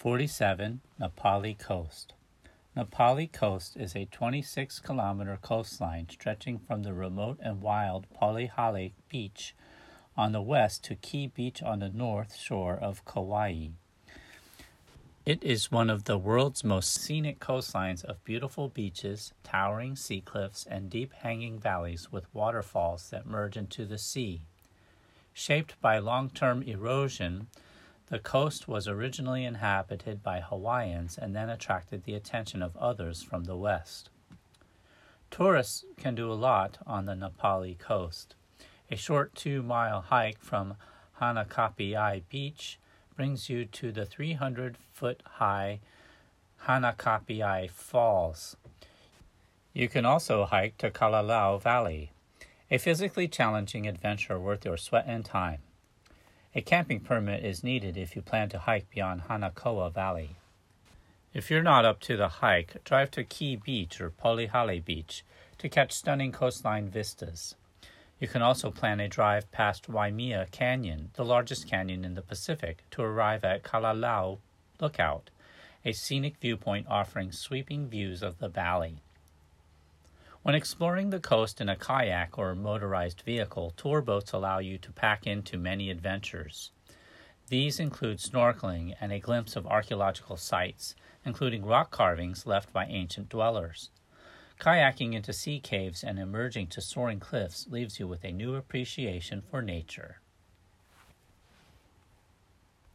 47 Napali Coast. Napali Coast is a 26 kilometer coastline stretching from the remote and wild Polihale Beach on the west to Ke'e Beach on the north shore of Kauai. It is one of the world's most scenic coastlines of beautiful beaches, towering sea cliffs, and deep hanging valleys with waterfalls that merge into the sea. Shaped by long term erosion, the coast was originally inhabited by Hawaiians and then attracted the attention of others from the west. Tourists can do a lot on the Napali coast. A short two mile hike from Hanakapiai Beach brings you to the 300 foot high Hanakapiai Falls. You can also hike to Kalalau Valley, a physically challenging adventure worth your sweat and time. A camping permit is needed if you plan to hike beyond Hanakoa Valley. If you're not up to the hike, drive to Ke'e Beach or Polihale Beach to catch stunning coastline vistas. You can also plan a drive past Waimea Canyon, the largest canyon in the Pacific, to arrive at Kalalau Lookout, a scenic viewpoint offering sweeping views of the valley. When exploring the coast in a kayak or motorized vehicle, tour boats allow you to pack into many adventures. These include snorkeling and a glimpse of archaeological sites, including rock carvings left by ancient dwellers. Kayaking into sea caves and emerging to soaring cliffs leaves you with a new appreciation for nature.